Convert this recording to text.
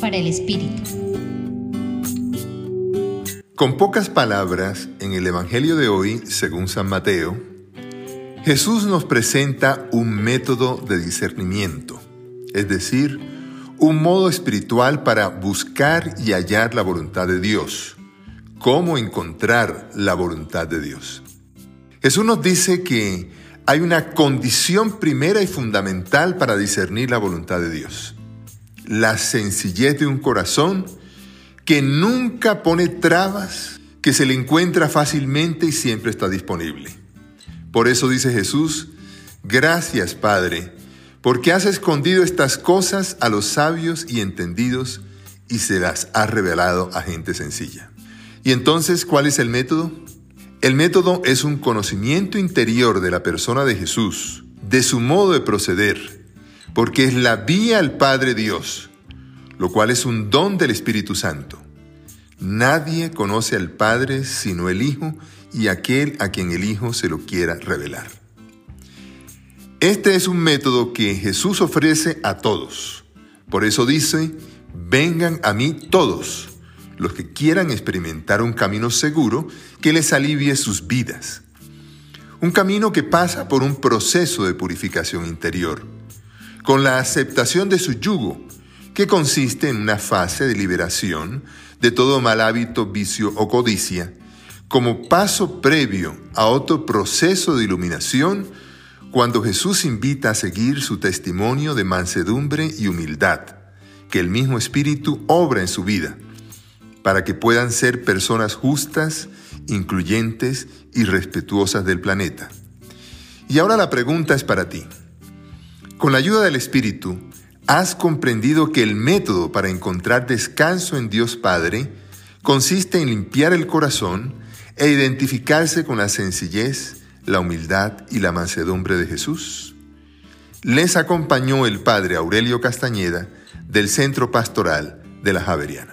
Para el Espíritu. Con pocas palabras, en el Evangelio de hoy, según San Mateo, Jesús nos presenta un método de discernimiento, es decir, un modo espiritual para buscar y hallar la voluntad de Dios. ¿Cómo encontrar la voluntad de Dios? Jesús nos dice que hay una condición primera y fundamental para discernir la voluntad de Dios. La sencillez de un corazón que nunca pone trabas, que se le encuentra fácilmente y siempre está disponible. Por eso dice Jesús, gracias Padre, porque has escondido estas cosas a los sabios y entendidos y se las has revelado a gente sencilla. Y entonces, ¿cuál es el método? El método es un conocimiento interior de la persona de Jesús, de su modo de proceder, porque es la vía al Padre Dios, lo cual es un don del Espíritu Santo. Nadie conoce al Padre sino el Hijo y aquel a quien el Hijo se lo quiera revelar. Este es un método que Jesús ofrece a todos. Por eso dice, vengan a mí todos los que quieran experimentar un camino seguro que les alivie sus vidas. Un camino que pasa por un proceso de purificación interior, con la aceptación de su yugo, que consiste en una fase de liberación de todo mal hábito, vicio o codicia, como paso previo a otro proceso de iluminación cuando Jesús invita a seguir su testimonio de mansedumbre y humildad, que el mismo Espíritu obra en su vida, para que puedan ser personas justas, incluyentes y respetuosas del planeta. Y ahora la pregunta es para ti. Con la ayuda del Espíritu, ¿has comprendido que el método para encontrar descanso en Dios Padre consiste en limpiar el corazón e identificarse con la sencillez, la humildad y la mansedumbre de Jesús? Les acompañó el Padre Aurelio Castañeda del Centro Pastoral de la Javeriana.